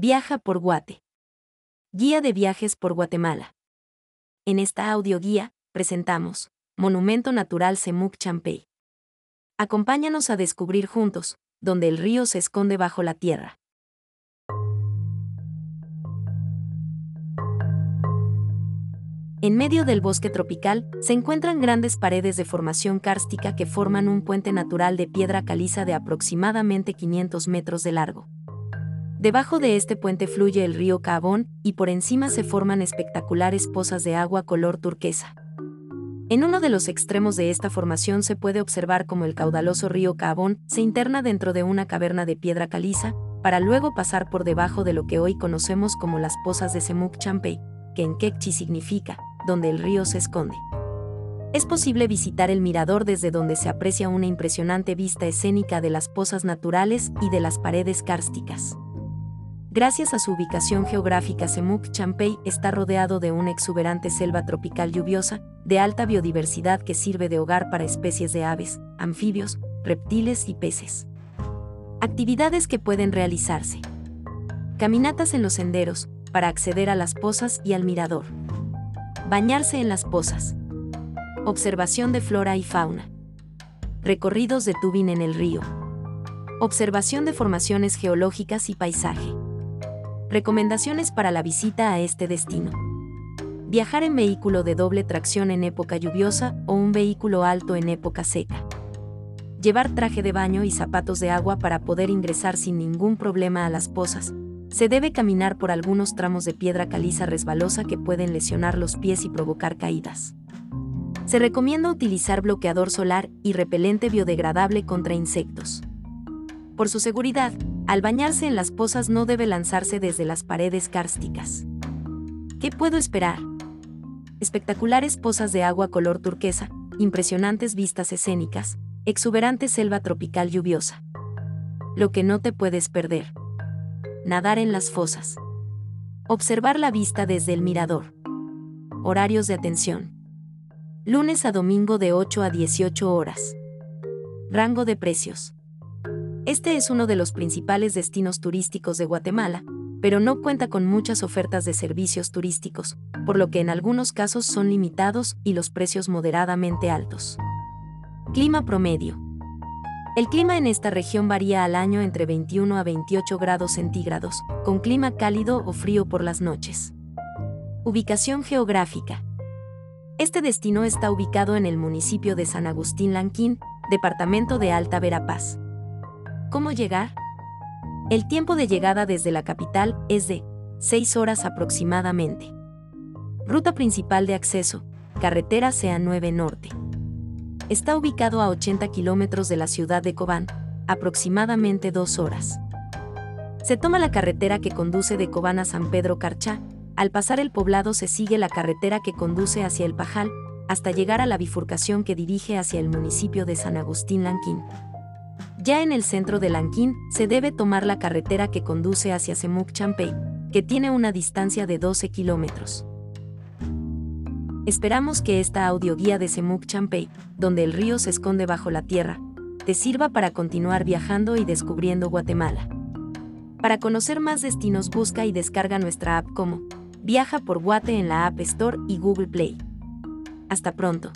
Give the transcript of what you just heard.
Viaja por Guate. Guía de viajes por Guatemala. En esta audioguía, presentamos Monumento Natural Semuc Champey. Acompáñanos a descubrir juntos, donde el río se esconde bajo la tierra. En medio del bosque tropical se encuentran grandes paredes de formación kárstica que forman un puente natural de piedra caliza de aproximadamente 500 metros de largo. Debajo de este puente fluye el río Cabón y por encima se forman espectaculares pozas de agua color turquesa. En uno de los extremos de esta formación se puede observar como el caudaloso río Cabón se interna dentro de una caverna de piedra caliza, para luego pasar por debajo de lo que hoy conocemos como las pozas de Semuc Champey, que en quechua significa donde el río se esconde. Es posible visitar el mirador desde donde se aprecia una impresionante vista escénica de las pozas naturales y de las paredes kársticas. Gracias a su ubicación geográfica, Semuc Champey está rodeado de una exuberante selva tropical lluviosa, de alta biodiversidad que sirve de hogar para especies de aves, anfibios, reptiles y peces. Actividades que pueden realizarse. Caminatas en los senderos, para acceder a las pozas y al mirador. Bañarse en las pozas. Observación de flora y fauna. Recorridos de tubing en el río. Observación de formaciones geológicas y paisaje. Recomendaciones para la visita a este destino. Viajar en vehículo de doble tracción en época lluviosa o un vehículo alto en época seca. Llevar traje de baño y zapatos de agua para poder ingresar sin ningún problema a las pozas, se debe caminar por algunos tramos de piedra caliza resbalosa que pueden lesionar los pies y provocar caídas. Se recomienda utilizar bloqueador solar y repelente biodegradable contra insectos. Por su seguridad, al bañarse en las pozas no debe lanzarse desde las paredes kársticas. ¿Qué puedo esperar? Espectaculares pozas de agua color turquesa, impresionantes vistas escénicas, exuberante selva tropical lluviosa. Lo que no te puedes perder nadar en las fosas. Observar la vista desde el mirador. Horarios de atención. Lunes a domingo de 8 a 18 horas. Rango de precios. Este es uno de los principales destinos turísticos de Guatemala, pero no cuenta con muchas ofertas de servicios turísticos, por lo que en algunos casos son limitados y los precios moderadamente altos. Clima promedio. El clima en esta región varía al año entre 21 a 28 grados centígrados, con clima cálido o frío por las noches. Ubicación geográfica. Este destino está ubicado en el municipio de San Agustín Lanquín, departamento de Alta Verapaz. ¿Cómo llegar? El tiempo de llegada desde la capital es de 6 horas aproximadamente. Ruta principal de acceso, carretera CA9 Norte está ubicado a 80 kilómetros de la ciudad de Cobán, aproximadamente dos horas. Se toma la carretera que conduce de Cobán a San Pedro Carchá, al pasar el poblado se sigue la carretera que conduce hacia el Pajal, hasta llegar a la bifurcación que dirige hacia el municipio de San Agustín Lanquín. Ya en el centro de Lanquín se debe tomar la carretera que conduce hacia Semuc Champey, que tiene una distancia de 12 kilómetros. Esperamos que esta audioguía de Semuc Champey, donde el río se esconde bajo la tierra, te sirva para continuar viajando y descubriendo Guatemala. Para conocer más destinos busca y descarga nuestra app como Viaja por Guate en la App Store y Google Play. Hasta pronto.